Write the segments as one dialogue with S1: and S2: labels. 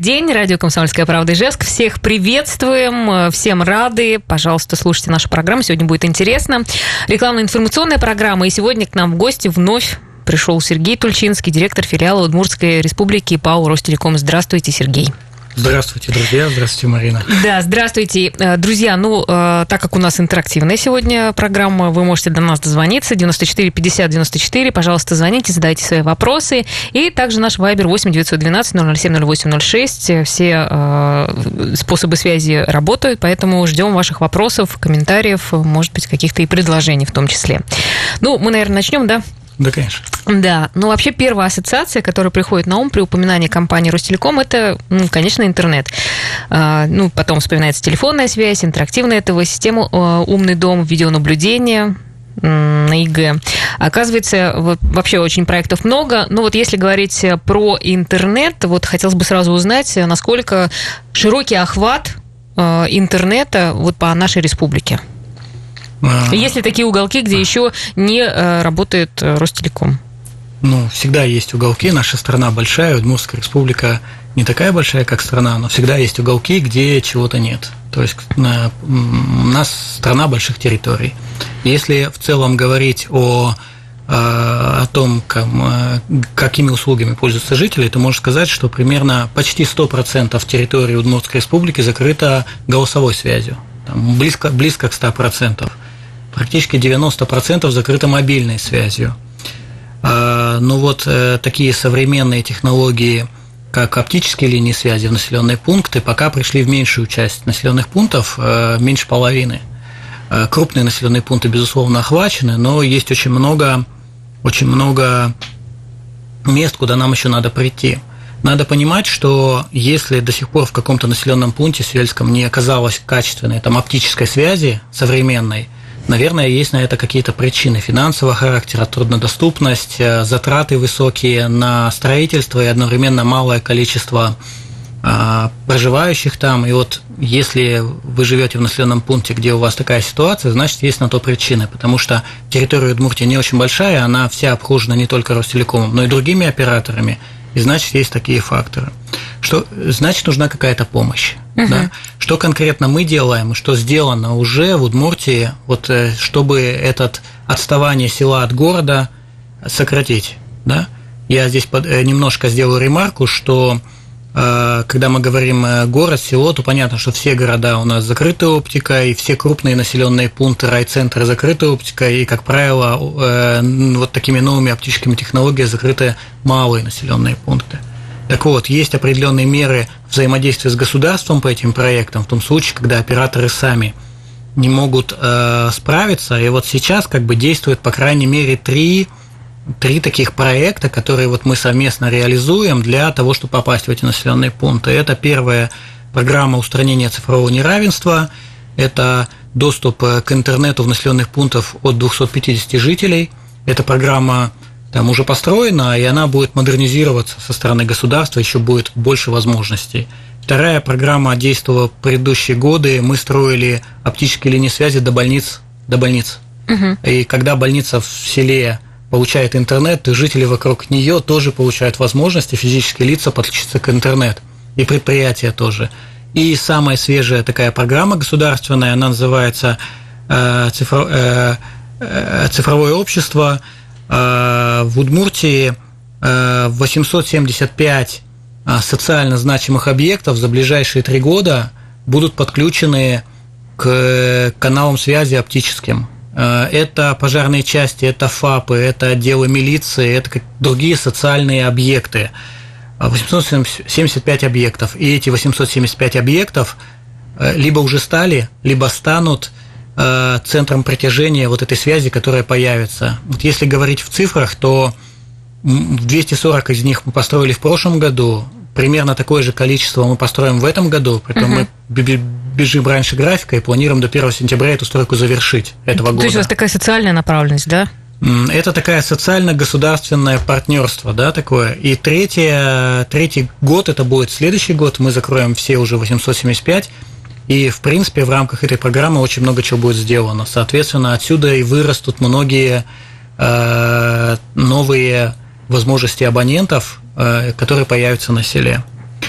S1: День, радио «Комсомольская правда» Ижевск. Всех приветствуем, всем рады. Пожалуйста, слушайте нашу программу, сегодня будет интересно. Рекламно-информационная программа, и сегодня к нам в гости вновь пришел Сергей Тульчинский, директор филиала Удмуртской республики ПАО «Ростелеком». Здравствуйте, Сергей.
S2: Здравствуйте, друзья. Здравствуйте, Марина.
S1: Да, здравствуйте. Э, друзья, ну, э, так как у нас интерактивная сегодня программа, вы можете до нас дозвониться. 94 50 94. Пожалуйста, звоните, задайте свои вопросы. И также наш вайбер 8 912 007 08 06. Все э, способы связи работают, поэтому ждем ваших вопросов, комментариев, может быть, каких-то и предложений в том числе. Ну, мы, наверное, начнем, да?
S2: Да, конечно.
S1: Да, ну вообще первая ассоциация, которая приходит на ум при упоминании компании Ростелеком, это, ну, конечно, интернет. А, ну, потом вспоминается телефонная связь, интерактивная ТВ, система а, умный дом, видеонаблюдение, на ЕГЭ. Оказывается, вообще очень проектов много. Но вот если говорить про интернет, вот хотелось бы сразу узнать, насколько широкий охват а, интернета вот по нашей республике. А. Есть ли такие уголки, где еще не э, работает э, Ростелеком?
S2: Ну, всегда есть уголки. Наша страна большая, Удмуртская республика не такая большая, как страна, но всегда есть уголки, где чего-то нет. То есть у нас страна больших территорий. Если в целом говорить о э, о том, какими услугами пользуются жители, то можно сказать, что примерно почти 100% территории Удмуртской республики закрыто голосовой связью, там близко, близко к 100% практически 90% закрыто мобильной связью. А, ну вот э, такие современные технологии, как оптические линии связи в населенные пункты, пока пришли в меньшую часть населенных пунктов, э, меньше половины. Э, крупные населенные пункты, безусловно, охвачены, но есть очень много, очень много мест, куда нам еще надо прийти. Надо понимать, что если до сих пор в каком-то населенном пункте Сельском не оказалось качественной там, оптической связи современной, Наверное, есть на это какие-то причины финансового характера, труднодоступность, э, затраты высокие на строительство и одновременно малое количество а, проживающих там. И вот если вы живете в населенном пункте, где у вас такая ситуация, значит, есть на то причины, потому что территория Удмуртии не очень большая, она вся обхожена не только Ростелекомом, но и другими операторами, и значит, есть такие факторы. Что значит нужна какая-то помощь? Угу. Да? Что конкретно мы делаем, что сделано уже в Удмуртии, вот, э, чтобы этот отставание села от города сократить? Да? Я здесь э, немножко сделаю ремарку, что э, когда мы говорим город, село, то понятно, что все города у нас закрыты оптикой, и все крупные населенные пункты, райцентры закрыты оптикой, и, как правило, вот такими новыми оптическими технологиями закрыты малые населенные пункты. Так вот, есть определенные меры взаимодействия с государством по этим проектам, в том случае, когда операторы сами не могут э, справиться. И вот сейчас как бы действует, по крайней мере, три, три таких проекта, которые вот мы совместно реализуем для того, чтобы попасть в эти населенные пункты. Это первая программа устранения цифрового неравенства, это доступ э, к интернету в населенных пунктах от 250 жителей. Это программа там уже построена, и она будет модернизироваться со стороны государства, еще будет больше возможностей. Вторая программа действовала в предыдущие годы. Мы строили оптические линии связи до больниц. До больниц. Угу. И когда больница в селе получает интернет, то жители вокруг нее тоже получают возможности, физические лица подключиться к интернету. И предприятия тоже. И самая свежая такая программа государственная, она называется э, э, э, «Цифровое общество», Э, в Удмуртии 875 э, э, социально значимых объектов за ближайшие три года будут подключены к каналам связи оптическим. Это пожарные части, это ФАПы, это отделы милиции, это другие социальные объекты. 875 объектов. И эти 875 объектов либо уже стали, либо станут Э, центром притяжения вот этой связи, которая появится. Вот если говорить в цифрах, то 240 из них мы построили в прошлом году, примерно такое же количество мы построим в этом году, притом uh-huh. мы бежим раньше графика и планируем до 1 сентября эту стройку завершить этого года.
S1: То есть у вас такая социальная направленность, да?
S2: Это такая социально-государственное партнерство, да, такое. И третье, третий год, это будет следующий год, мы закроем все уже 875, и, в принципе, в рамках этой программы очень много чего будет сделано. Соответственно, отсюда и вырастут многие э, новые возможности абонентов, э, которые появятся на селе.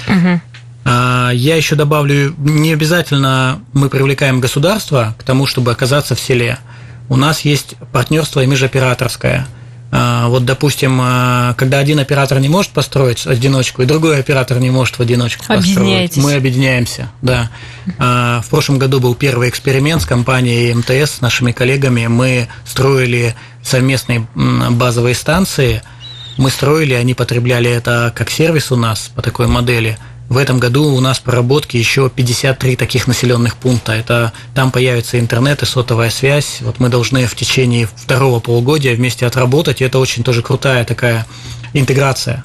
S1: Угу.
S2: А, я еще добавлю, не обязательно мы привлекаем государство к тому, чтобы оказаться в селе. У нас есть партнерство и межоператорское – вот, допустим, а, когда один оператор не может построить одиночку, и другой оператор не может в одиночку построить, мы объединяемся. Да. А, в прошлом году был первый эксперимент с компанией МТС, с нашими коллегами. Мы строили совместные базовые станции. Мы строили, они потребляли это как сервис у нас по такой модели – в этом году у нас проработки еще 53 таких населенных пункта. Это там появится интернет и сотовая связь. Вот мы должны в течение второго полугодия вместе отработать. И это очень тоже крутая такая интеграция.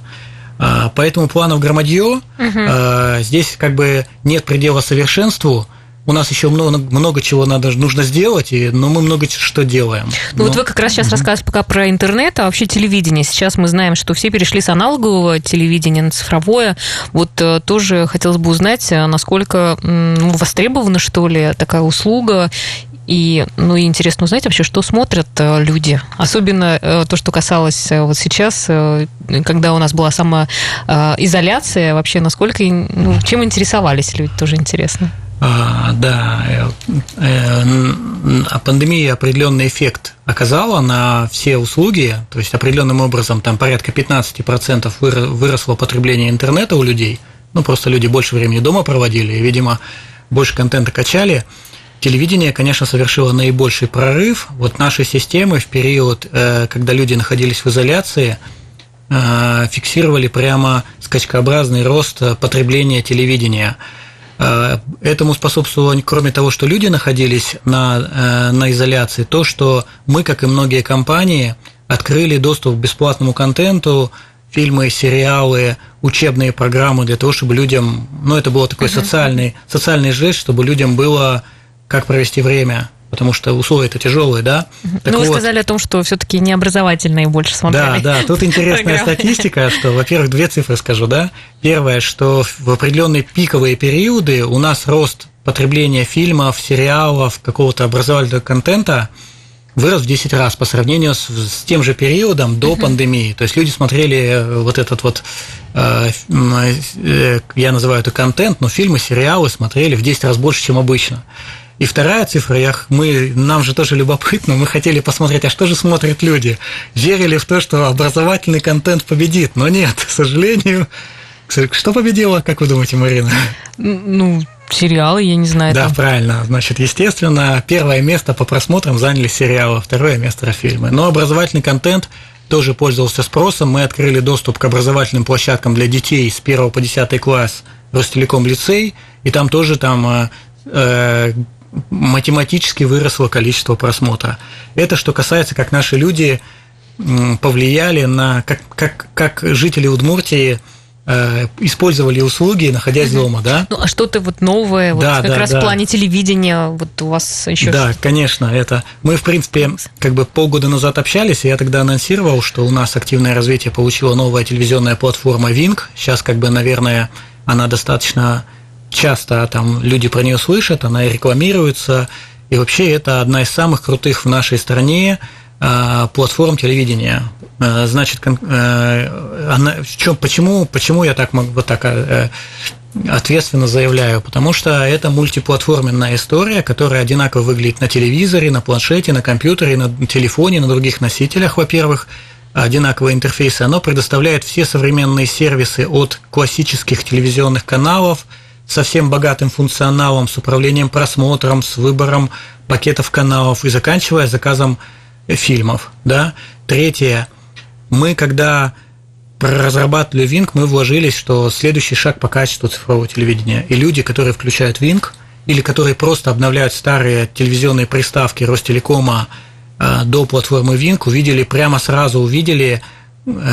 S2: А, поэтому планов громадье. Угу. Здесь как бы нет предела совершенству у нас еще много, много чего надо, нужно сделать, и, но мы много что делаем.
S1: Ну но... вот вы как раз сейчас mm рассказываете пока про интернет, а вообще телевидение. Сейчас мы знаем, что все перешли с аналогового телевидения на цифровое. Вот э, тоже хотелось бы узнать, э, насколько ну, востребована, что ли, такая услуга, и, ну, и интересно узнать вообще, что смотрят э, люди. Особенно то, что касалось вот сейчас, когда у нас была самоизоляция, вообще насколько, ну, чем интересовались люди, тоже интересно.
S2: А, да, э, э, пандемия определенный эффект оказала на все услуги, то есть определенным образом там порядка 15% выросло потребление интернета у людей, ну просто люди больше времени дома проводили, и, видимо, больше контента качали. Телевидение, конечно, совершило наибольший прорыв. Вот наши системы в период, э, когда люди находились в изоляции, фиксировали прямо скачкообразный рост потребления телевидения – этому способствовало, кроме того, что люди находились на, э, на изоляции, то, что мы, как и многие компании, открыли доступ к бесплатному контенту, фильмы, сериалы, учебные программы для того, чтобы людям, ну, это было такой uh-huh. социальный, социальный жест, чтобы людям было как провести время потому что условия это тяжелые, да.
S1: Так ну, вы вот, сказали о том, что все-таки необразовательные больше смотрели.
S2: Да, да, тут интересная статистика, что, во-первых, две цифры скажу, да. Первое, что в определенные пиковые периоды у нас рост потребления фильмов, сериалов, какого-то образовательного контента вырос в 10 раз по сравнению с, с тем же периодом до uh-huh. пандемии. То есть люди смотрели э, вот этот вот, э, э, я называю это контент, но фильмы, сериалы смотрели в 10 раз больше, чем обычно. И вторая цифра, я, мы, нам же тоже любопытно, мы хотели посмотреть, а что же смотрят люди? Верили в то, что образовательный контент победит, но нет, к сожалению. Что победило, как вы думаете, Марина?
S1: Ну, сериалы, я не знаю.
S2: Да, там. правильно. Значит, естественно, первое место по просмотрам заняли сериалы, второе место фильмы. Но образовательный контент тоже пользовался спросом. Мы открыли доступ к образовательным площадкам для детей с 1 по 10 класс Ростелеком лицей, и там тоже там э, э, математически выросло количество просмотра. Это что касается, как наши люди повлияли на, как, как, как жители Удмуртии э, использовали услуги, находясь дома, да?
S1: Ну, а что-то вот новое, вот да, как да, раз да. в плане телевидения, вот у вас еще
S2: Да, конечно, это... Мы, в принципе, как бы полгода назад общались, и я тогда анонсировал, что у нас активное развитие получила новая телевизионная платформа Wing. Сейчас, как бы, наверное, она достаточно часто там люди про нее слышат, она и рекламируется. И вообще это одна из самых крутых в нашей стране а, платформ телевидения. А, значит, э, она, чем, почему, почему я так могу вот так э, ответственно заявляю? Потому что это мультиплатформенная история, которая одинаково выглядит на телевизоре, на планшете, на компьютере, на телефоне, на других носителях, во-первых одинаковые интерфейсы, оно предоставляет все современные сервисы от классических телевизионных каналов – совсем богатым функционалом, с управлением просмотром, с выбором пакетов каналов и заканчивая заказом фильмов. Да? Третье. Мы, когда разрабатывали Wing, мы вложились, что следующий шаг по качеству цифрового телевидения. И люди, которые включают Wing, или которые просто обновляют старые телевизионные приставки Ростелекома э, до платформы Wing, увидели, прямо сразу увидели Э,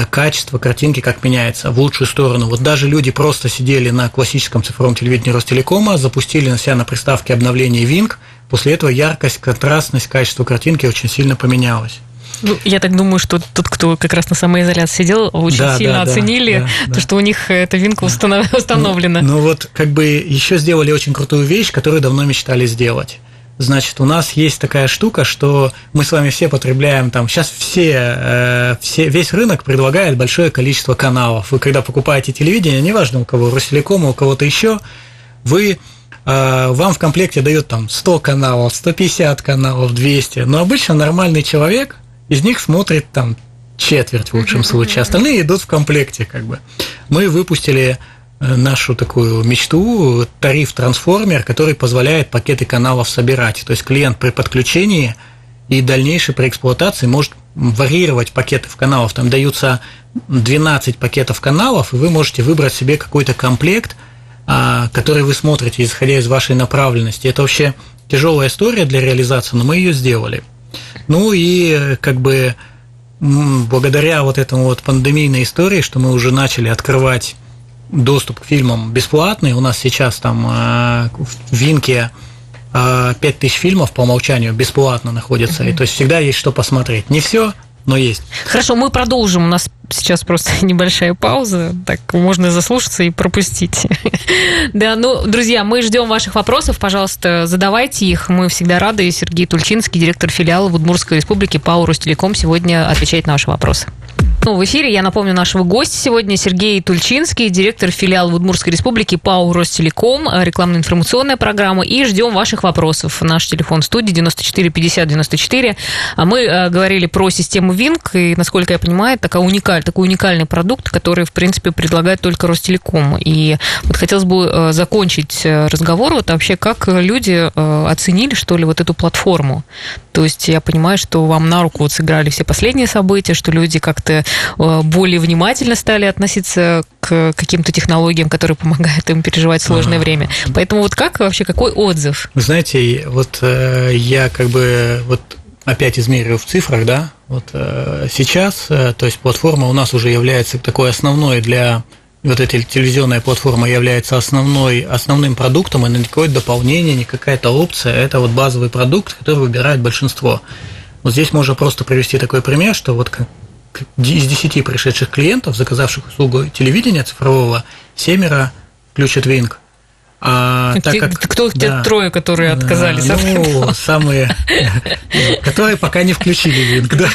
S2: качество картинки как меняется в лучшую сторону. Вот даже люди просто сидели на классическом цифровом телевидении Ростелекома, запустили на себя на приставке обновление Wing, после этого яркость, контрастность, качество картинки очень сильно поменялось.
S1: Ну, я так думаю, что тот, кто как раз на самоизоляции сидел, очень да, сильно да, оценили да, да, то, что у них эта винка установлена.
S2: Ну, ну вот, как бы еще сделали очень крутую вещь, которую давно мечтали сделать. Значит, у нас есть такая штука, что мы с вами все потребляем там. Сейчас все, э, все весь рынок предлагает большое количество каналов. Вы когда покупаете телевидение, неважно у кого, Ростелекома, у кого-то еще, вы э, вам в комплекте дают там 100 каналов, 150 каналов, 200. Но обычно нормальный человек из них смотрит там четверть в лучшем случае. Остальные идут в комплекте, как бы. Мы выпустили нашу такую мечту, тариф-трансформер, который позволяет пакеты каналов собирать. То есть клиент при подключении и дальнейшей при эксплуатации может варьировать пакеты в каналов. Там даются 12 пакетов каналов, и вы можете выбрать себе какой-то комплект, а, который вы смотрите, исходя из вашей направленности. Это вообще тяжелая история для реализации, но мы ее сделали. Ну и как бы благодаря вот этому вот пандемийной истории, что мы уже начали открывать доступ к фильмам бесплатный. У нас сейчас там э, в Винке 5000 э, фильмов по умолчанию бесплатно находятся. И то есть всегда есть что посмотреть. Не все, но есть.
S1: Хорошо, мы продолжим. У нас сейчас просто небольшая пауза, так можно заслушаться и пропустить. да, ну, друзья, мы ждем ваших вопросов, пожалуйста, задавайте их. Мы всегда рады. Сергей Тульчинский, директор филиала в Удмуртской республике ПАО «Ростелеком» сегодня отвечает на ваши вопросы. Ну, в эфире я напомню нашего гостя сегодня Сергей Тульчинский, директор филиала в Удмуртской республике ПАО «Ростелеком», рекламно-информационная программа. И ждем ваших вопросов. Наш телефон студии 94 50 94. А мы э, говорили про систему ВИНК, и, насколько я понимаю, такая уникаль, такой уникальный продукт, который, в принципе, предлагает только Ростелеком. И вот хотелось бы э, закончить э, разговор вот вообще, как люди оценили, что ли, вот эту платформу. То есть я понимаю, что вам на руку вот сыграли все последние события, что люди как-то Э, более внимательно стали относиться к каким-то технологиям, которые помогают им переживать сложное ага. время. Поэтому вот как вообще, какой отзыв?
S2: Вы знаете, вот э, я как бы вот опять измерю в цифрах, да, вот э, сейчас, то есть платформа у нас уже является такой основной для вот эта телевизионная платформа является основной, основным продуктом, и никакое дополнение, не какая-то опция, это вот базовый продукт, который выбирает большинство. Вот здесь можно просто привести такой пример, что вот из 10 пришедших клиентов, заказавших услугу телевидения цифрового, семеро включат Wing.
S1: А, так как, Кто да, те трое, которые отказались?
S2: Ну, самые, которые пока не включили Wing, да.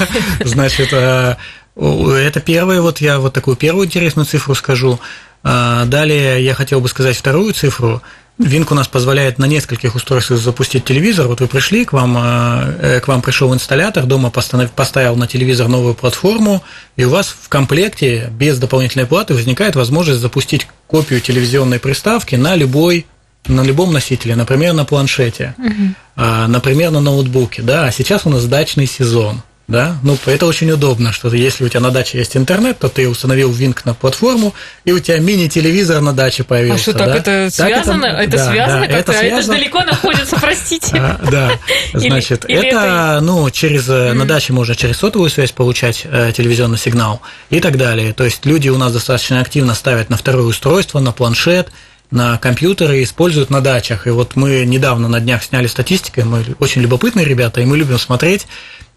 S2: Значит, а, это первое, вот я вот такую первую интересную цифру скажу. А, далее я хотел бы сказать вторую цифру. Винк у нас позволяет на нескольких устройствах запустить телевизор. Вот вы пришли, к вам, э, к вам пришел инсталлятор, дома поставил на телевизор новую платформу, и у вас в комплекте без дополнительной платы возникает возможность запустить копию телевизионной приставки на любой на любом носителе, например, на планшете, угу. например, на ноутбуке, да, а сейчас у нас дачный сезон да, ну это очень удобно, что если у тебя на даче есть интернет, то ты установил Wink на платформу, и у тебя мини-телевизор на даче появился. А
S1: что, так да? это связано? Так это, это да, связано да, как-то? Это, связано. это далеко находится, простите.
S2: А, да, значит, это, ну, через, э, на даче можно через сотовую связь получать э, телевизионный сигнал и так далее. То есть люди у нас достаточно активно ставят на второе устройство, на планшет, на компьютеры используют на дачах. И вот мы недавно на днях сняли статистику, мы очень любопытные ребята, и мы любим смотреть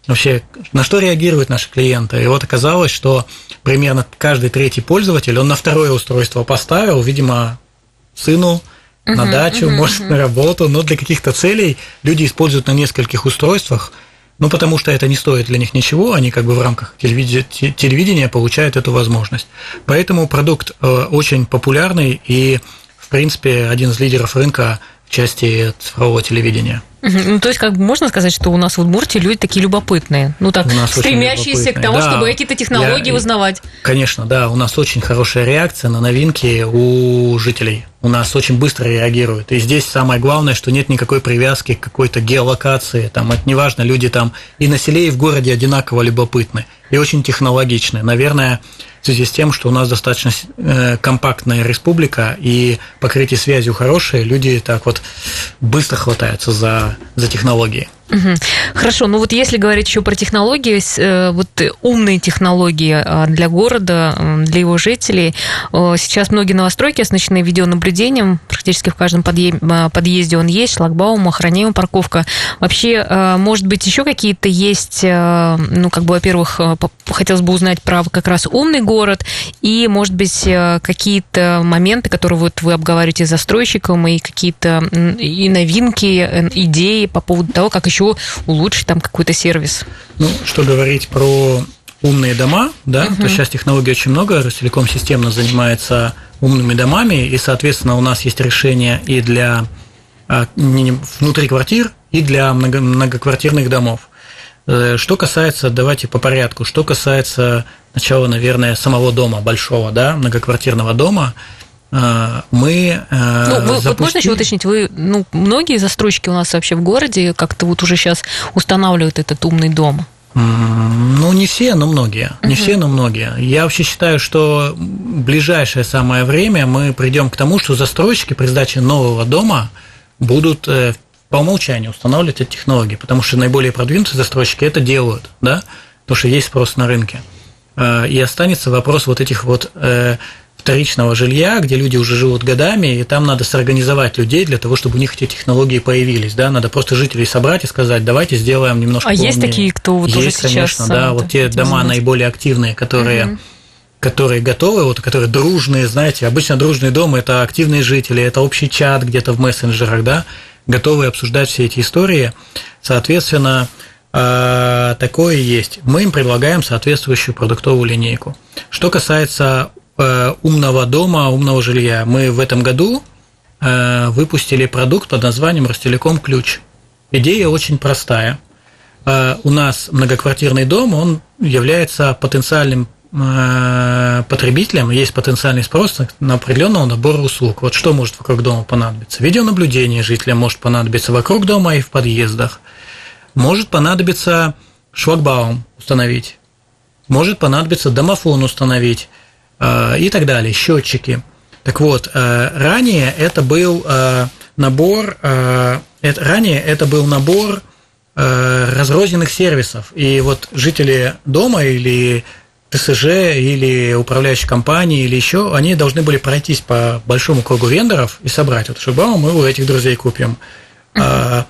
S2: вообще, на что реагируют наши клиенты. И вот оказалось, что примерно каждый третий пользователь, он на второе устройство поставил, видимо, сыну на uh-huh, дачу, uh-huh, может, uh-huh. на работу, но для каких-то целей люди используют на нескольких устройствах, ну, потому что это не стоит для них ничего, они как бы в рамках телевидения, получают эту возможность. Поэтому продукт э, очень популярный и, в принципе, один из лидеров рынка части цифрового телевидения.
S1: Ну, то есть, как бы можно сказать, что у нас в Удмуртии люди такие любопытные, ну так, стремящиеся к тому, да, чтобы какие-то технологии я, узнавать.
S2: Конечно, да, у нас очень хорошая реакция на новинки у жителей. У нас очень быстро реагируют. И здесь самое главное, что нет никакой привязки к какой-то геолокации. Там это неважно, люди там и на селе, и в городе одинаково любопытны. И очень технологичны. Наверное, в связи с тем, что у нас достаточно э, компактная республика и покрытие связью хорошее, люди так вот быстро хватаются за, за технологии.
S1: Хорошо, ну вот если говорить еще про технологии, э, вот умные технологии а, для города, для его жителей, сейчас многие новостройки оснащены видеонаблюдением, практически в каждом а, подъезде он есть, шлагбаум, охраняемая парковка. Вообще, а, может быть, еще какие-то есть, ну, как бы, во-первых, хотелось бы узнать про как раз умный город и, может быть, какие-то моменты, которые вот вы обговариваете с застройщиком, и какие-то и новинки, идеи по поводу того, как еще улучшить там какой-то сервис.
S2: Ну, что говорить про умные дома, да, угу. то сейчас технологий очень много, Ростелеком системно занимается умными домами, и, соответственно, у нас есть решения и для а, внутри квартир, и для много, многоквартирных домов. Э, что касается, давайте по порядку, что касается сначала, наверное, самого дома большого, да, многоквартирного дома, э, мы
S1: э, ну, вы, запустили... вот можно еще уточнить, вы, ну, многие застройщики у нас вообще в городе как-то вот уже сейчас устанавливают этот умный дом?
S2: Ну, не все, но многие. Не все, но многие. Я вообще считаю, что в ближайшее самое время мы придем к тому, что застройщики при сдаче нового дома будут по умолчанию устанавливать эти технологии, потому что наиболее продвинутые застройщики это делают, да, потому что есть спрос на рынке. Э, и останется вопрос вот этих вот э, вторичного жилья, где люди уже живут годами, и там надо сорганизовать людей для того, чтобы у них эти технологии появились, да, надо просто жителей собрать и сказать, давайте сделаем немножко.
S1: А есть такие, кто вот
S2: есть,
S1: уже
S2: сейчас конечно, да, вот те дома занимается. наиболее активные, которые угу которые готовы, вот, которые дружные, знаете, обычно дружный дом – это активные жители, это общий чат где-то в мессенджерах, да, готовы обсуждать все эти истории. Соответственно, а, такое есть. Мы им предлагаем соответствующую продуктовую линейку. Что касается Э, умного дома, умного жилья. Мы в этом году э, выпустили продукт под названием Ростелеком Ключ. Идея очень простая. Э, у нас многоквартирный дом, он является потенциальным потребителям, есть потенциальный спрос на определенного набора услуг. Вот что может вокруг дома понадобиться? Видеонаблюдение жителям может понадобиться вокруг дома и в подъездах. Может понадобиться шлагбаум установить. Может понадобиться домофон установить Э, и так далее, счетчики. Так вот, э, ранее это был э, набор, ранее это был набор разрозненных сервисов. И вот жители дома или ТСЖ или управляющей компании или еще, они должны были пройтись по большому кругу вендоров и собрать. Вот Шибаум мы у этих друзей купим. Uh-huh.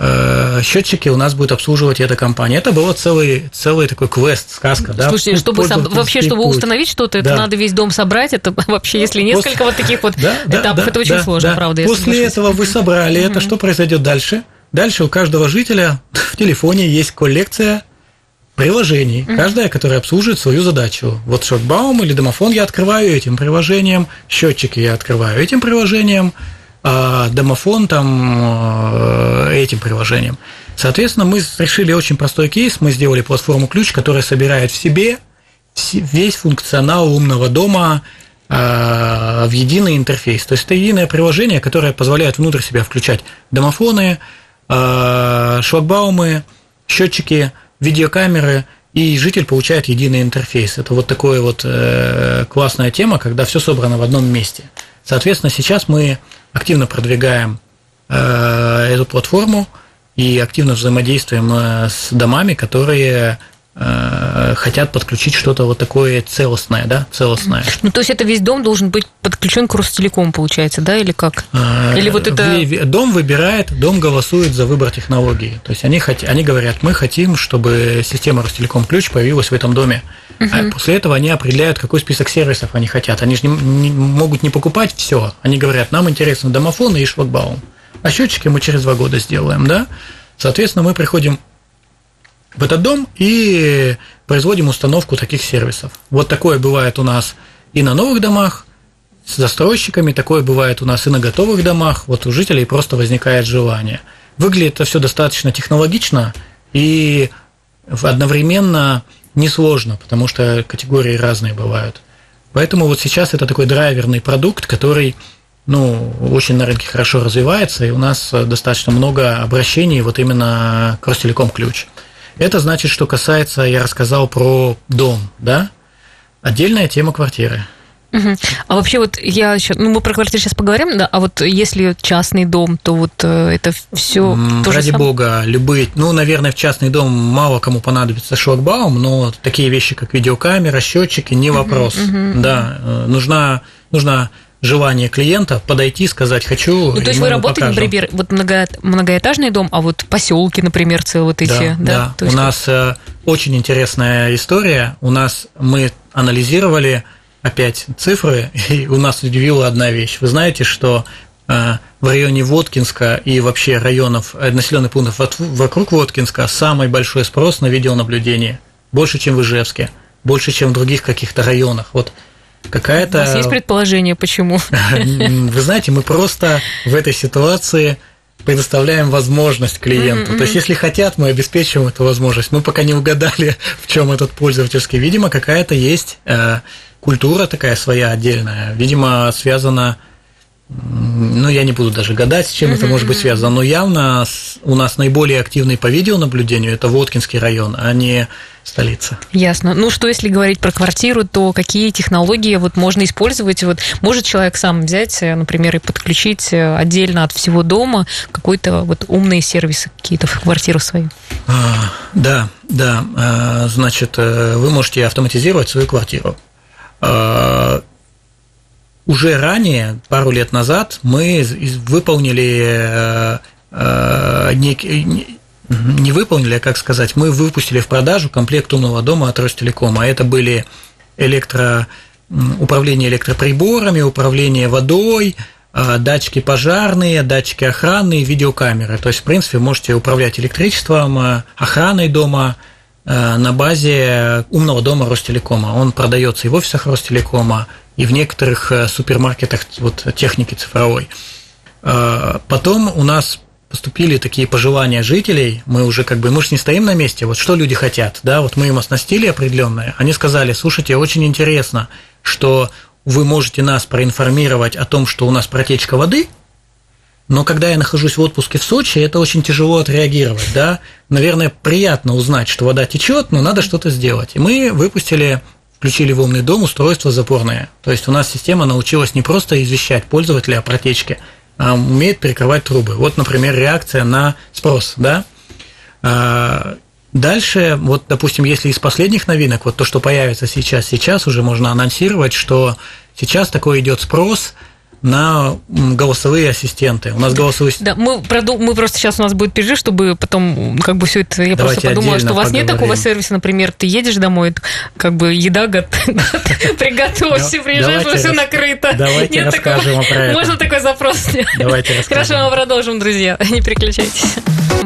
S2: Э, счетчики у нас будет обслуживать эта компания. Это было целый, целый такой квест, сказка.
S1: Слушайте, да? чтобы соб... вообще, чтобы путь. установить что-то, это да. надо весь дом собрать. Это вообще, если несколько После... вот таких вот да, этапов, да, это очень сложно,
S2: да.
S1: правда.
S2: После этого вы собрали это, что произойдет дальше? Дальше у каждого жителя в телефоне есть коллекция приложений, mm-hmm. каждая, которая обслуживает свою задачу. Вот шокбаум или домофон я открываю этим приложением, счетчики я открываю этим приложением, а домофон там э, этим приложением. Соответственно, мы решили очень простой кейс. Мы сделали платформу ключ, которая собирает в себе весь функционал умного дома э, в единый интерфейс. То есть это единое приложение, которое позволяет внутрь себя включать домофоны, э, шлагбаумы, счетчики, видеокамеры, и житель получает единый интерфейс. Это вот такая вот классная тема, когда все собрано в одном месте. Соответственно, сейчас мы активно продвигаем э, эту платформу и активно взаимодействуем э, с домами, которые э, хотят подключить что-то вот такое целостное, да, целостное.
S1: Ну, то есть это весь дом должен быть подключен к Ростелекому, получается, да, или как? Или вот это...
S2: Дом выбирает, дом голосует за выбор технологии. То есть они, хот... они говорят, мы хотим, чтобы система Ростелеком Ключ появилась в этом доме. Угу. А после этого они определяют, какой список сервисов они хотят. Они же не, не, могут не покупать все. Они говорят, нам интересно домофоны и шлагбаум. А счетчики мы через два года сделаем, да? Соответственно, мы приходим в этот дом и производим установку таких сервисов. Вот такое бывает у нас и на новых домах с застройщиками, такое бывает у нас и на готовых домах. Вот у жителей просто возникает желание. Выглядит это все достаточно технологично и одновременно несложно, потому что категории разные бывают. Поэтому вот сейчас это такой драйверный продукт, который ну, очень на рынке хорошо развивается, и у нас достаточно много обращений вот именно к Ростелеком ключ. Это значит, что касается, я рассказал про дом, да? Отдельная тема квартиры –
S1: Угу. А вообще вот я еще, ну мы про квартиру сейчас поговорим, да, а вот если частный дом, то вот э, это все
S2: тоже Ради сам... бога, любые, ну, наверное, в частный дом мало кому понадобится шлагбаум, но такие вещи, как видеокамера, счетчики, не вопрос. Угу, угу. Да, э, нужна, нужна желание клиента подойти, сказать «хочу».
S1: Ну, то есть вы работаете, покажем. например, вот много, многоэтажный дом, а вот поселки, например, целые вот эти,
S2: да? Да, да. у нас э, очень интересная история. У нас мы анализировали опять цифры, и у нас удивила одна вещь. Вы знаете, что э, в районе Воткинска и вообще районов, э, населенных пунктов вокруг Воткинска самый большой спрос на видеонаблюдение. Больше, чем в Ижевске, больше, чем в других каких-то районах. Вот какая-то... У
S1: вас есть предположение, почему?
S2: Вы знаете, мы просто в этой ситуации предоставляем возможность клиенту. Mm-hmm. То есть, если хотят, мы обеспечиваем эту возможность. Мы пока не угадали, в чем этот пользовательский. Видимо, какая-то есть э, культура такая своя отдельная. Видимо, связана ну, я не буду даже гадать, с чем mm-hmm. это может быть связано, но явно у нас наиболее активный по видеонаблюдению это Воткинский район, а не столица.
S1: Ясно. Ну, что если говорить про квартиру, то какие технологии вот можно использовать? Вот может человек сам взять, э, например, и подключить э, отдельно от всего дома какой-то вот умные сервисы какие-то в квартиру свою?
S2: А, да, да. А, значит, э, вы можете автоматизировать свою квартиру. А, уже ранее, пару лет назад, мы выполнили э, э, не выполнили, а как сказать, мы выпустили в продажу комплект умного дома от Ростелекома. Это были электро, управление электроприборами, управление водой, э, датчики пожарные, датчики охранные, видеокамеры. То есть, в принципе, можете управлять электричеством, охраной дома на базе умного дома Ростелекома. Он продается и в офисах Ростелекома, и в некоторых э, супермаркетах вот, техники цифровой. Э, потом у нас поступили такие пожелания жителей, мы уже как бы, мы же не стоим на месте, вот что люди хотят, да, вот мы им оснастили определенное, они сказали, слушайте, очень интересно, что вы можете нас проинформировать о том, что у нас протечка воды, но когда я нахожусь в отпуске в Сочи, это очень тяжело отреагировать, да. Наверное, приятно узнать, что вода течет, но надо что-то сделать. И мы выпустили включили в умный дом устройство запорное. То есть у нас система научилась не просто извещать пользователя о протечке, а умеет перекрывать трубы. Вот, например, реакция на спрос, да. А, дальше, вот, допустим, если из последних новинок, вот то, что появится сейчас, сейчас уже можно анонсировать, что сейчас такой идет спрос – на голосовые ассистенты. У нас голосовые
S1: Да, мы, проду... мы просто сейчас у нас будет перерыв, чтобы потом как бы все это... Я Давайте просто подумала, что у вас поговорим. нет такого сервиса, например, ты едешь домой, как бы еда приготовься, приезжаешь, все накрыто.
S2: Давайте расскажем про это.
S1: Можно такой запрос
S2: Давайте
S1: расскажем. Хорошо, мы продолжим, друзья. Не переключайтесь.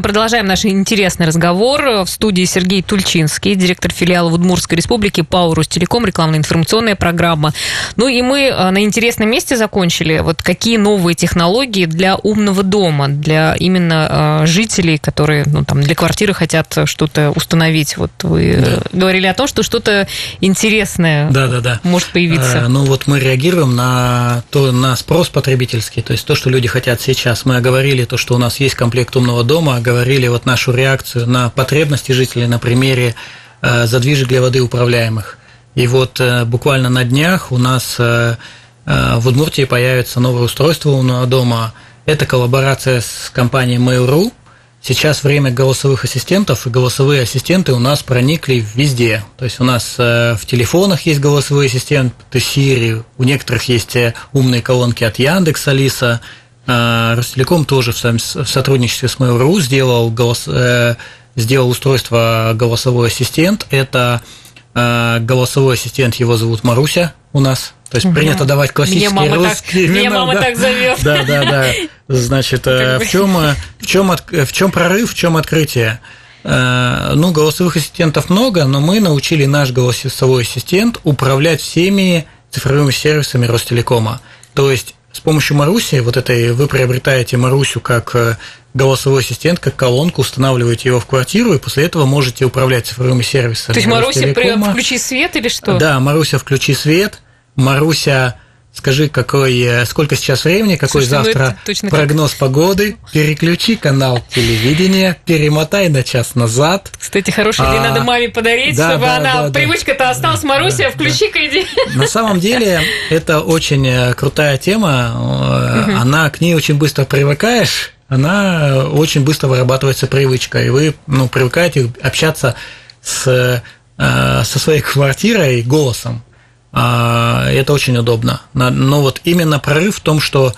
S1: Продолжаем наш интересный разговор. В студии Сергей Тульчинский, директор филиала в Удмуртской республике ПАО «Ростелеком», рекламно-информационная программа. Ну и мы э, на интересном месте закончили. Вот какие новые технологии для умного дома, для именно э, жителей, которые ну, там, для квартиры хотят что-то установить. Вот вы да. говорили о том, что что-то интересное да, да, да. может появиться.
S2: А, ну вот мы реагируем на, то, на спрос потребительский, то есть то, что люди хотят сейчас. Мы оговорили то, что у нас есть комплект умного дома, говорили вот нашу реакцию на потребности жителей на примере э, задвижек для воды управляемых. И вот э, буквально на днях у нас э, в Удмуртии появится новое устройство умного дома. Это коллаборация с компанией Mail.ru. Сейчас время голосовых ассистентов, и голосовые ассистенты у нас проникли везде. То есть у нас в телефонах есть голосовые ассистенты Siri, у некоторых есть умные колонки от Яндекс, Алиса, Ростелеком тоже в сотрудничестве с Mail.ru сделал, голос, э, сделал устройство голосовой ассистент. Это э, голосовой ассистент, его зовут Маруся у нас. То есть принято давать классические
S1: мама
S2: русские
S1: так, имена. Мне мама да? так зовет.
S2: Да, да, да. Значит, э, в чем, в чем, в чем прорыв, в чем открытие? Ну, голосовых ассистентов много, но мы научили наш голосовой ассистент управлять всеми цифровыми сервисами Ростелекома. То есть с помощью Маруси, вот этой, вы приобретаете Марусю как э, голосовой ассистент, как колонку, устанавливаете его в квартиру, и после этого можете управлять цифровыми сервисами.
S1: То есть Маруся, включи свет или что?
S2: Да, Маруся, включи свет, Маруся Скажи, какой, э, сколько сейчас времени, какой Слушайте, ну завтра ну прогноз как... погоды, переключи канал телевидения, перемотай на час назад.
S1: Кстати, хорошая идея а, надо маме подарить, да, чтобы да, она, да, привычка-то да, осталась, Маруся, да, включи-ка да. иди.
S2: На самом деле, это очень э, крутая тема, э, она к ней очень быстро привыкаешь, она очень быстро вырабатывается привычка, и вы ну, привыкаете общаться с, со своей квартирой голосом. А, это очень удобно. Но вот именно прорыв в том, что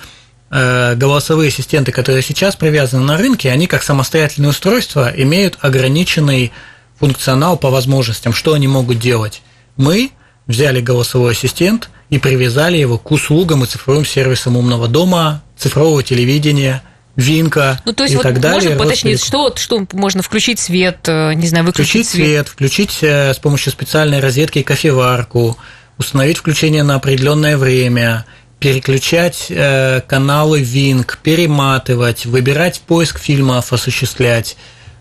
S2: э, голосовые ассистенты, которые сейчас привязаны на рынке, они как самостоятельные устройства имеют ограниченный функционал по возможностям, что они могут делать. Мы взяли голосовой ассистент и привязали его к услугам и цифровым сервисам умного дома, цифрового телевидения – Винка
S1: ну, то есть
S2: и
S1: вот
S2: так далее.
S1: Можно поточнить, что, что можно включить свет, э, не знаю, выключить
S2: включить свет. свет включить э, с помощью специальной розетки кофеварку, установить включение на определенное время, переключать э, каналы Винк, перематывать, выбирать поиск фильмов, осуществлять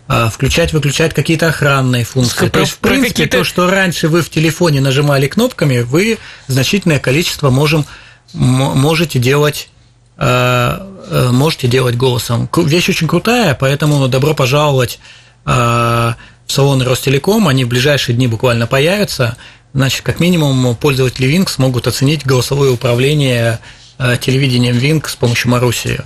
S2: э, включать, выключать какие-то охранные функции. То есть, в принципе, то, что раньше вы в телефоне нажимали кнопками, вы значительное количество можем, можете делать Э, э, можете делать голосом. Вещь очень крутая, поэтому добро пожаловать в салон Ростелеком. Они в ближайшие дни буквально появятся. Значит, как минимум, пользователи Wing смогут оценить голосовое управление телевидением Винк с помощью Маруси.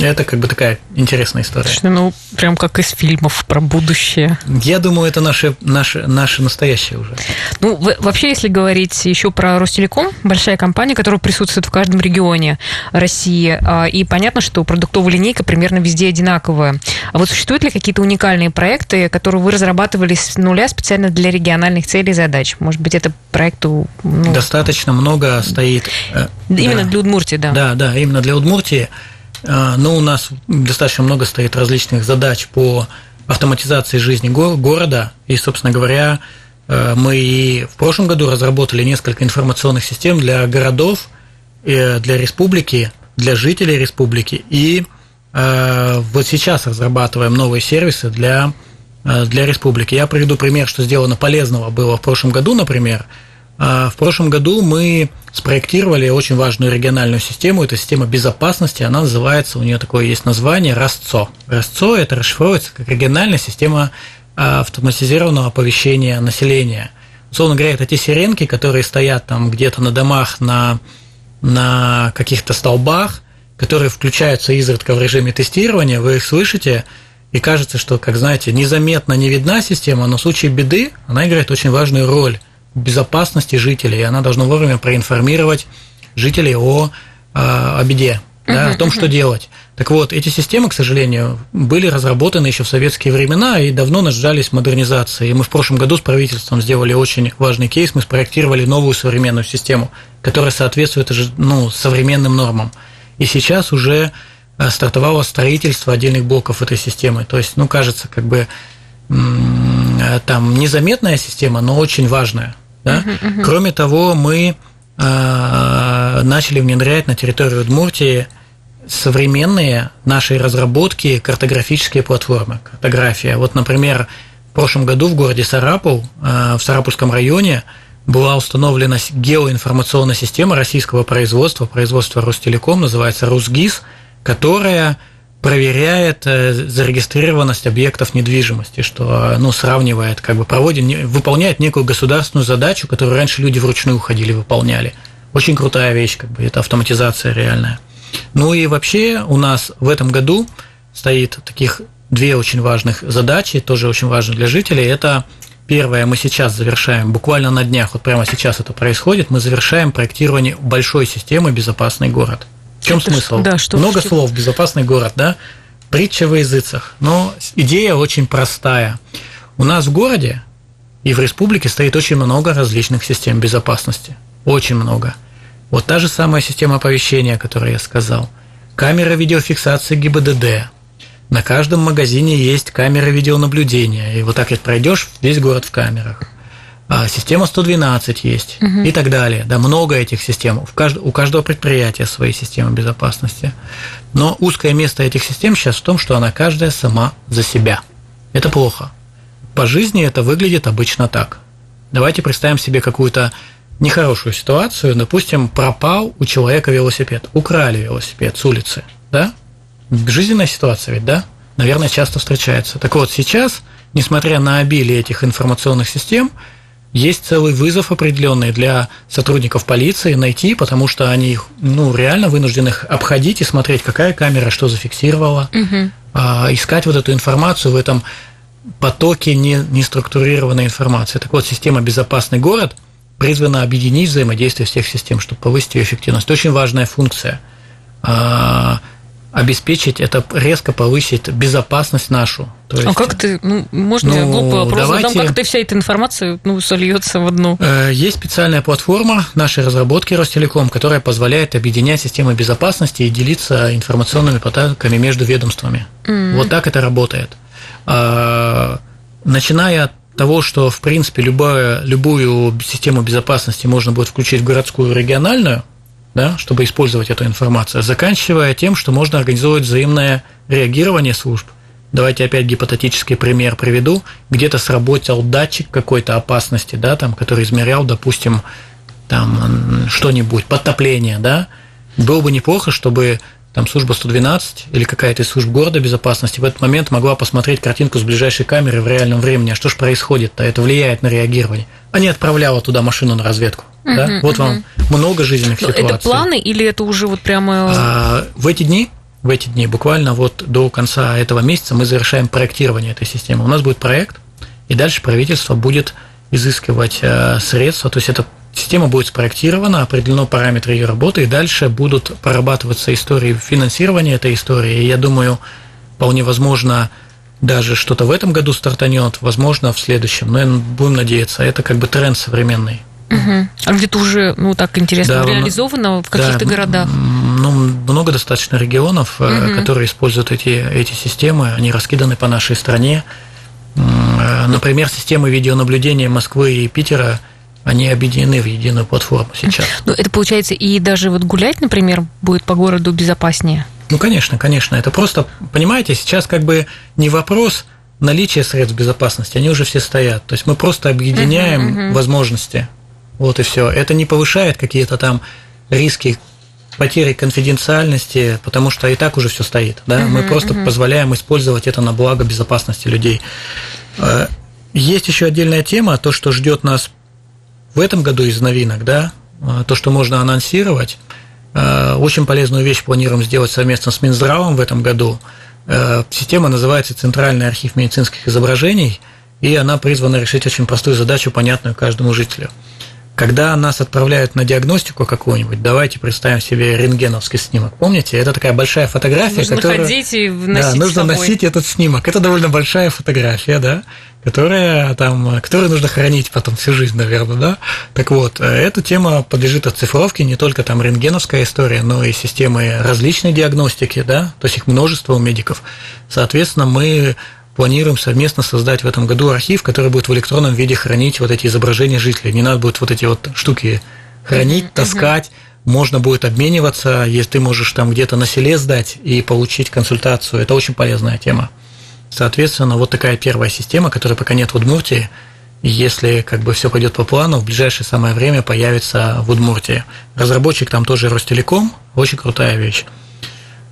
S2: Это как бы такая интересная история.
S1: Ну, прям как из фильмов про будущее.
S2: Я думаю, это наше, наше, наше настоящее уже.
S1: Ну, вообще, если говорить еще про Ростелеком, большая компания, которая присутствует в каждом регионе России, а, и понятно, что продуктовая линейка примерно везде одинаковая. А вот существуют ли какие-то уникальные проекты, которые вы разрабатывали с нуля специально для региональных целей и задач? Может быть, это проекту...
S2: Ну... Достаточно много стоит.
S1: Э, Именно для Удмуртии, да.
S2: Да, да, именно для Удмуртии. А, но у нас достаточно много стоит различных задач по автоматизации жизни города. И, собственно говоря, э, мы и в прошлом году разработали несколько информационных систем для городов, э, для республики, для жителей республики. И э, вот сейчас разрабатываем новые сервисы для, для республики. Я приведу пример, что сделано полезного было в прошлом году, например – в прошлом году мы спроектировали очень важную региональную систему. Это система безопасности. Она называется, у нее такое есть название РАСЦО. РАСЦО – это расшифровывается как региональная система а, автоматизированного оповещения населения. Условно говоря, это те сиренки, которые стоят там где-то на домах, на, на каких-то столбах, которые включаются изредка в режиме тестирования, вы их слышите, и кажется, что, как знаете, незаметно не видна система, но в случае беды она играет очень важную роль – безопасности жителей, и она должна вовремя проинформировать жителей о, а, о беде, да, о том, что делать. Так вот, эти системы, к сожалению, были разработаны еще в советские времена и давно нуждались в модернизации. И мы в прошлом году с правительством сделали очень важный кейс, мы спроектировали новую современную систему, которая соответствует ну, современным нормам. И сейчас уже а, стартовало строительство отдельных блоков этой системы. То есть, ну, кажется, как бы там незаметная система, но очень важная. Да? Uh-huh, uh-huh. Кроме того, мы э, начали внедрять на территорию Удмуртии современные наши разработки картографические платформы, картография. Вот, например, в прошлом году в городе Сарапул, э, в Сарапульском районе, была установлена геоинформационная система российского производства, производства Ростелеком, называется РусГИС, которая проверяет э, зарегистрированность объектов недвижимости, что ну, сравнивает, как бы проводит, выполняет некую государственную задачу, которую раньше люди вручную ходили, выполняли. Очень крутая вещь, как бы это автоматизация реальная. Ну и вообще у нас в этом году стоит таких две очень важных задачи, тоже очень важны для жителей. Это первое, мы сейчас завершаем, буквально на днях, вот прямо сейчас это происходит, мы завершаем проектирование большой системы «Безопасный город». В чем Это смысл? Да, что Много в... слов, безопасный город, да? Притча во языцах. Но идея очень простая. У нас в городе и в республике стоит очень много различных систем безопасности. Очень много. Вот та же самая система оповещения, которую я сказал. Камера видеофиксации ГИБДД. На каждом магазине есть камера видеонаблюдения. И вот так вот пройдешь, весь город в камерах. А, система 112 есть угу. и так далее. Да, много этих систем. У каждого, у каждого предприятия свои системы безопасности. Но узкое место этих систем сейчас в том, что она каждая сама за себя. Это плохо. По жизни это выглядит обычно так. Давайте представим себе какую-то нехорошую ситуацию. Допустим, пропал у человека велосипед. Украли велосипед с улицы. Да? Жизненная ситуация ведь, да? Наверное, часто встречается. Так вот, сейчас, несмотря на обилие этих информационных систем, есть целый вызов определенный для сотрудников полиции найти, потому что они их ну, реально вынуждены обходить и смотреть, какая камера что зафиксировала, угу. искать вот эту информацию в этом потоке не, неструктурированной информации. Так вот, система «Безопасный город» призвана объединить взаимодействие всех систем, чтобы повысить ее эффективность. Очень важная функция а, обеспечить это резко повысить безопасность нашу.
S1: То а есть, а как ты, ну, можно ну, глупый вопрос давайте, задам, как ты вся эта информация ну, сольется в одну?
S2: Э, есть специальная платформа нашей разработки Ростелеком, которая позволяет объединять системы безопасности и делиться информационными потоками между ведомствами. Mm. Вот так это работает. А, начиная от того, что, в принципе, любая, любую систему безопасности можно будет включить в городскую региональную, да, чтобы использовать эту информацию, заканчивая тем, что можно организовывать взаимное реагирование служб. Давайте опять гипотетический пример приведу. Где-то сработал датчик какой-то опасности, да, там, который измерял, допустим, там что-нибудь, подтопление, да. Было бы неплохо, чтобы там служба 112 или какая-то из служб города безопасности в этот момент могла посмотреть картинку с ближайшей камеры в реальном времени, а что же происходит-то, это влияет на реагирование, а не отправляла туда машину на разведку. Uh-huh, да? Вот uh-huh. вам много жизненных Но ситуаций.
S1: Это планы или это уже вот прямо...
S2: А, в эти дни в эти дни, буквально вот до конца этого месяца мы завершаем проектирование этой системы. У нас будет проект, и дальше правительство будет изыскивать э, средства, то есть это Система будет спроектирована, определено параметры ее работы, и дальше будут прорабатываться истории финансирования этой истории. И я думаю, вполне возможно, даже что-то в этом году стартанет, возможно, в следующем. Но будем надеяться, это как бы тренд современный.
S1: Угу. А где-то уже, ну так интересно, да, реализовано в каких-то да, городах?
S2: Ну, много достаточно регионов, угу. которые используют эти, эти системы, они раскиданы по нашей стране. Э, например, системы видеонаблюдения Москвы и Питера – они объединены в единую платформу сейчас.
S1: Ну, это получается и даже вот гулять, например, будет по городу безопаснее?
S2: Ну, конечно, конечно. Это просто, понимаете, сейчас как бы не вопрос наличия средств безопасности, они уже все стоят. То есть мы просто объединяем uh-huh, uh-huh. возможности. Вот и все. Это не повышает какие-то там риски потери конфиденциальности, потому что и так уже все стоит. Да? Uh-huh, мы просто uh-huh. позволяем использовать это на благо безопасности людей. Э, есть еще отдельная тема, то, что ждет нас в этом году из новинок, да, а, то, что можно анонсировать, а, очень полезную вещь планируем сделать совместно с Минздравом в этом году. А, система называется «Центральный архив медицинских изображений», и она призвана решить очень простую задачу, понятную каждому жителю. Когда нас отправляют на диагностику какую-нибудь, давайте представим себе рентгеновский снимок. Помните, это такая большая фотография,
S1: нужно
S2: которую...
S1: ходить и носить
S2: да, нужно носить этот снимок. Это довольно большая фотография, да которая там, которую нужно хранить потом всю жизнь, наверное, да. Так вот, эта тема подлежит оцифровке, не только там рентгеновская история, но и системы различной диагностики, да, то есть их множество у медиков. Соответственно, мы планируем совместно создать в этом году архив, который будет в электронном виде хранить вот эти изображения жителей. Не надо будет вот эти вот штуки хранить, таскать, можно будет обмениваться, если ты можешь там где-то на селе сдать и получить консультацию. Это очень полезная тема. Соответственно, вот такая первая система, которой пока нет в Удмуртии. Если как бы все пойдет по плану, в ближайшее самое время появится в Удмуртии. Разработчик там тоже Ростелеком, очень крутая вещь.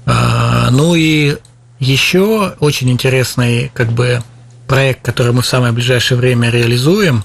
S2: А, ну и еще очень интересный как бы проект, который мы в самое ближайшее время реализуем.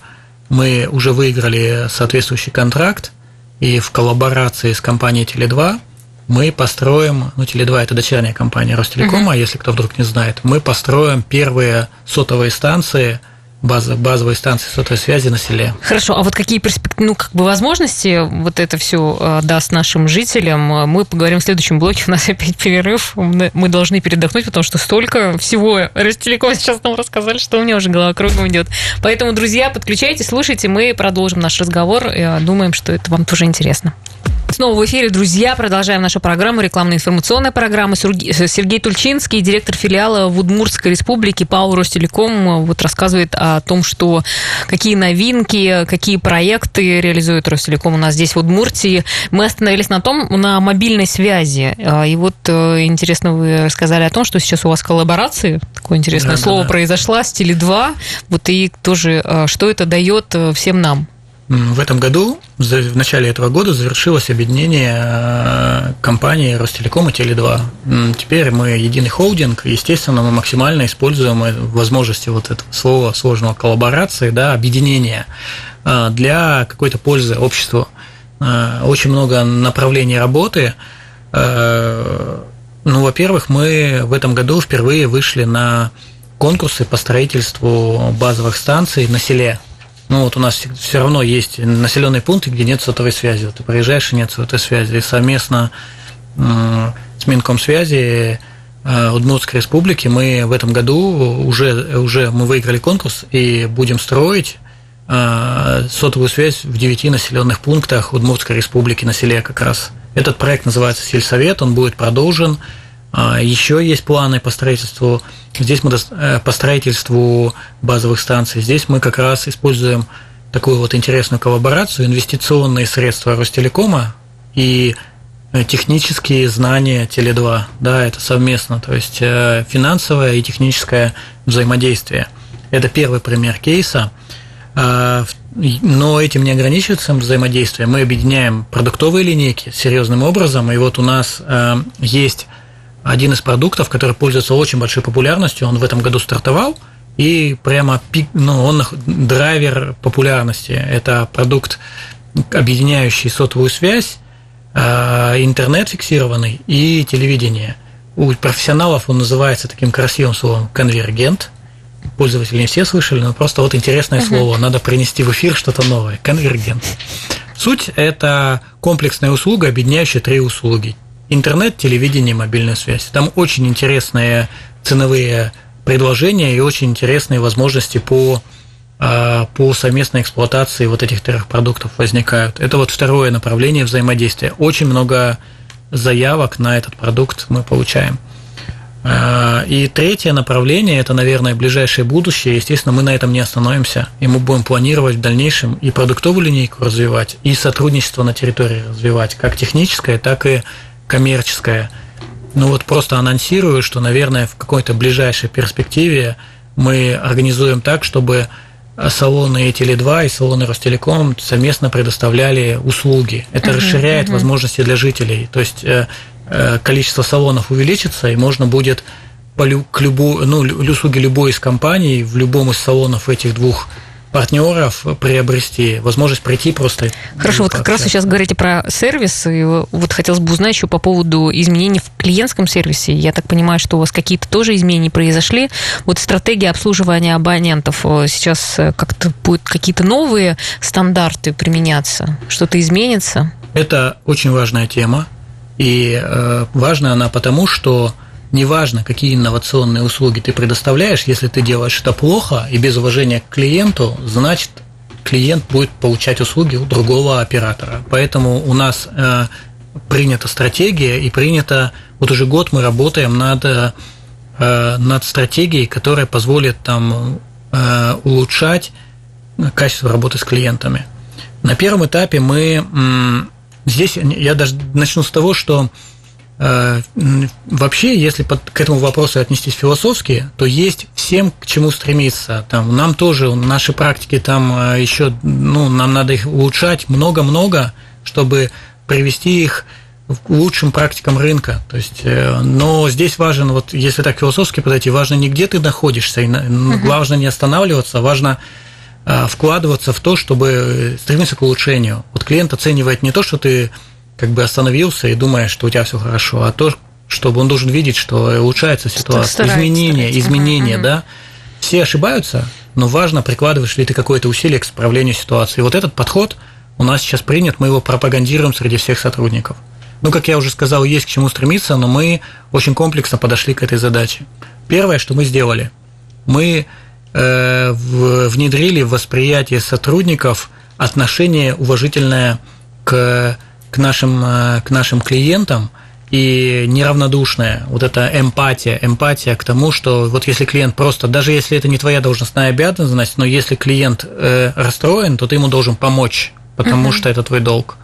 S2: Мы уже выиграли соответствующий контракт, и в коллаборации с компанией Теле2 мы построим, ну, Теле2 – это дочерняя компания Ростелекома, uh-huh. если кто вдруг не знает, мы построим первые сотовые станции – база, базовые станции сотовой связи на селе.
S1: Хорошо, а вот какие перспективы, ну, как бы возможности вот это все э, даст нашим жителям, мы поговорим в следующем блоке, у нас опять перерыв, мы должны передохнуть, потому что столько всего Ростелеком сейчас нам рассказали, что у меня уже голова кругом идет. Поэтому, друзья, подключайтесь, слушайте, мы продолжим наш разговор, и думаем, что это вам тоже интересно. Снова в эфире, друзья. Продолжаем нашу программу, рекламно-информационная программа. Сергей Тульчинский, директор филиала в Удмуртской республике ПАО Ростелеком, вот рассказывает о том, что какие новинки, какие проекты реализует Ростелеком у нас здесь в Удмуртии. Мы остановились на том, на мобильной связи. А, и вот э, интересно, вы рассказали о том, что сейчас у вас коллаборации, такое интересное да, слово да, да. произошла, с Теле2. Вот и тоже, э, что это дает э, всем нам?
S2: В этом году, в начале этого года, завершилось объединение э, компании Ростелеком и Теле2. Теперь мы единый холдинг, естественно, мы максимально используем э, возможности вот этого слова сложного коллаборации, да, объединения э, для какой-то пользы обществу. Очень много направлений работы. Ну, во-первых, мы в этом году впервые вышли на конкурсы по строительству базовых станций на селе Ну вот у нас все равно есть населенные пункты, где нет сотовой связи. Вот ты проезжаешь и нет сотовой связи. И совместно с Минкомсвязи э, Удмуртской республики мы в этом году уже, уже мы выиграли конкурс и будем строить э, сотовую связь в девяти населенных пунктах Удмуртской республики на селе как раз. Этот проект называется «Сельсовет», он будет продолжен. Э, Еще есть планы по строительству, здесь мы по строительству базовых станций. Здесь мы как раз используем такую вот интересную коллаборацию, инвестиционные средства Ростелекома и Э, технические знания Теле2, да, это совместно, то есть э, финансовое и техническое взаимодействие. Это первый пример кейса. А, но этим не ограничивается взаимодействие. Мы объединяем продуктовые линейки серьезным образом. И вот у нас э, есть один из продуктов, который пользуется очень большой популярностью. Он в этом году стартовал, и прямо пик, ну, он драйвер популярности. Это продукт, объединяющий сотовую связь Э, интернет фиксированный и телевидение. У профессионалов он называется таким красивым словом конвергент. Пользователи не все слышали, но просто вот интересное uh-huh. слово. Надо принести в эфир что-то новое. Конвергент. Суть – это комплексная услуга, объединяющая три услуги. Интернет, телевидение, мобильная связь. Там очень интересные ценовые предложения и очень интересные возможности по а, по совместной эксплуатации вот этих трех продуктов возникают. Это вот второе направление взаимодействия. Очень много заявок на этот продукт мы получаем. А, и третье направление – это, наверное, ближайшее будущее. Естественно, мы на этом не остановимся, и мы будем планировать в дальнейшем и продуктовую линейку развивать, и сотрудничество на территории развивать, как техническое, так и коммерческое. Ну вот просто анонсирую, что, наверное, в какой-то ближайшей перспективе мы организуем так, чтобы салоны Теле2 и салоны Ростелеком совместно предоставляли услуги. Это uh-huh, расширяет uh-huh. возможности для жителей. То есть э, э, количество салонов увеличится, и можно будет по к любу, ну, услуги любой из компаний в любом из салонов этих двух партнеров приобрести, возможность прийти просто.
S1: Хорошо, вот как раз вы сейчас говорите про сервис, и вот хотелось бы узнать еще по поводу изменений в клиентском сервисе. Я так понимаю, что у вас какие-то тоже изменения произошли. Вот стратегия обслуживания абонентов э, сейчас э, как-то будут какие-то новые стандарты применяться? Что-то изменится?
S2: Это очень важная тема, и э, важна она потому, что неважно, какие инновационные услуги ты предоставляешь, если ты делаешь это плохо и без уважения к клиенту, значит, клиент будет получать услуги у другого оператора. Поэтому у нас э, принята стратегия и принято, вот уже год мы работаем над, э, над стратегией, которая позволит там э, улучшать качество работы с клиентами. На первом этапе мы здесь я даже начну с того, что вообще, если под, к этому вопросу отнестись философски, то есть всем к чему стремиться. Там, нам тоже, наши практики там э, еще, ну, нам надо их улучшать много-много, чтобы привести их к лучшим практикам рынка. То есть, э, но здесь важен, вот если так философски подойти, важно не где ты находишься, и uh-huh. важно не останавливаться, важно вкладываться в то, чтобы стремиться к улучшению. Вот клиент оценивает не то, что ты как бы остановился и думаешь, что у тебя все хорошо, а то, чтобы он должен видеть, что улучшается ситуация, изменения, старается. изменения, uh-huh. да. Все ошибаются, но важно, прикладываешь ли ты какое-то усилие к исправлению ситуации. И вот этот подход у нас сейчас принят, мы его пропагандируем среди всех сотрудников. Ну, как я уже сказал, есть к чему стремиться, но мы очень комплексно подошли к этой задаче. Первое, что мы сделали, мы э, внедрили в восприятие сотрудников отношение уважительное к к нашим, э, к нашим клиентам и неравнодушная, вот эта эмпатия, эмпатия к тому, что вот если клиент просто, даже если это не твоя должностная обязанность, но если клиент э, расстроен, то ты ему должен помочь, потому uh-huh. что это твой долг.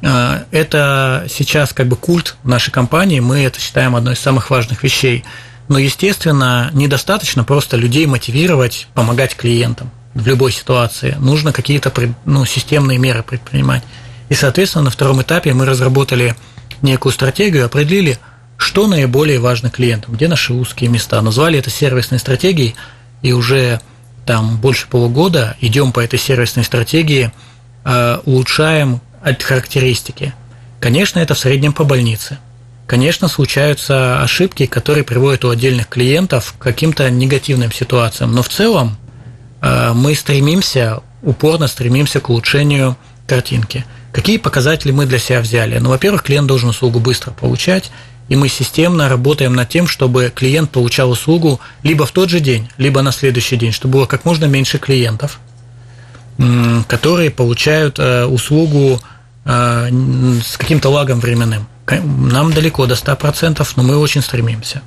S2: Э, это сейчас как бы культ нашей компании, мы это считаем одной из самых важных вещей. Но, естественно, недостаточно просто людей мотивировать помогать клиентам в любой ситуации. Нужно какие-то ну, системные меры предпринимать. И, соответственно, на втором этапе мы разработали некую стратегию, определили, что наиболее важно клиентам, где наши узкие места. Назвали это сервисной стратегией, и уже там больше полугода идем по этой сервисной стратегии, э, улучшаем характеристики. Конечно, это в среднем по больнице. Конечно, случаются ошибки, которые приводят у отдельных клиентов к каким-то негативным ситуациям, но в целом э, мы стремимся упорно стремимся к улучшению картинки. Какие показатели мы для себя взяли? Ну, во-первых, клиент должен услугу быстро получать, и мы системно работаем над тем, чтобы клиент получал услугу либо в тот же день, либо на следующий день, чтобы было как можно меньше клиентов, которые получают э, услугу э, с каким-то лагом временным. Нам далеко до 100%, но мы очень стремимся.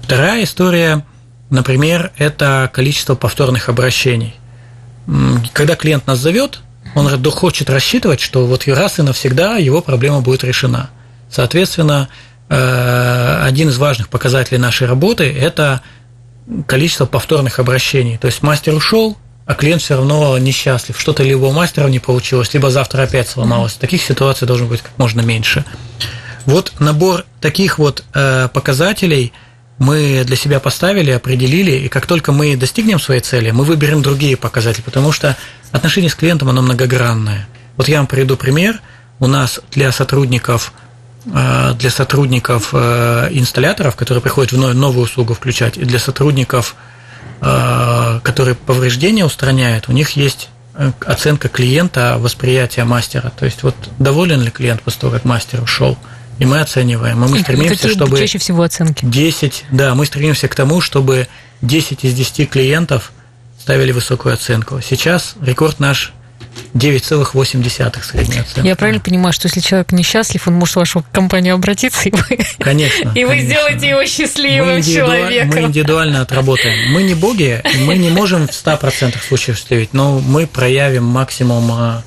S2: Вторая история, например, это количество повторных обращений. Когда клиент нас зовет, он хочет рассчитывать, что вот раз и навсегда его проблема будет решена. Соответственно, э, один из важных показателей нашей работы – это количество повторных обращений. То есть мастер ушел, а клиент все равно несчастлив. Что-то либо у мастера не получилось, либо завтра опять сломалось. Таких ситуаций должно быть как можно меньше. Вот набор таких вот э, показателей мы для себя поставили, определили, и как только мы достигнем своей цели, мы выберем другие показатели, потому что отношение с клиентом, оно многогранное. Вот я вам приведу пример. У нас для сотрудников э, для сотрудников э, инсталляторов, которые приходят в новую услугу включать, и для сотрудников Э, которые повреждения устраняют, у них есть оценка клиента, восприятия мастера. То есть вот доволен ли клиент после того, как мастер ушел. И мы оцениваем. И мы стремимся,
S1: Какие
S2: чтобы...
S1: чаще всего оценки?
S2: 10, да, мы стремимся к тому, чтобы 10 из 10 клиентов ставили высокую оценку. Сейчас рекорд наш 9,8 средняя оценка.
S1: Я правильно понимаю, что если человек несчастлив, он может в вашу компанию обратиться, и вы,
S2: конечно,
S1: и вы
S2: конечно.
S1: сделаете его счастливым
S2: мы
S1: человеком.
S2: Мы индивидуально отработаем. Мы не боги, мы не можем в 100% случаев счастливить, но мы проявим максимум а,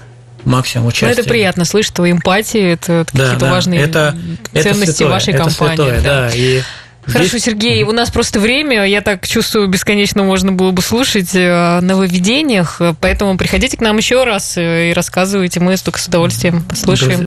S2: максимум участия.
S1: Ну, это приятно слышать твою эмпатию, это
S2: да,
S1: какие-то
S2: да,
S1: важные
S2: это,
S1: ценности
S2: это святое,
S1: вашей
S2: это
S1: компании.
S2: Святое, да. И
S1: Хорошо. Сергей, у нас просто время, я так чувствую, бесконечно можно было бы слушать о нововведениях, поэтому приходите к нам еще раз и рассказывайте, мы только с удовольствием послушаем.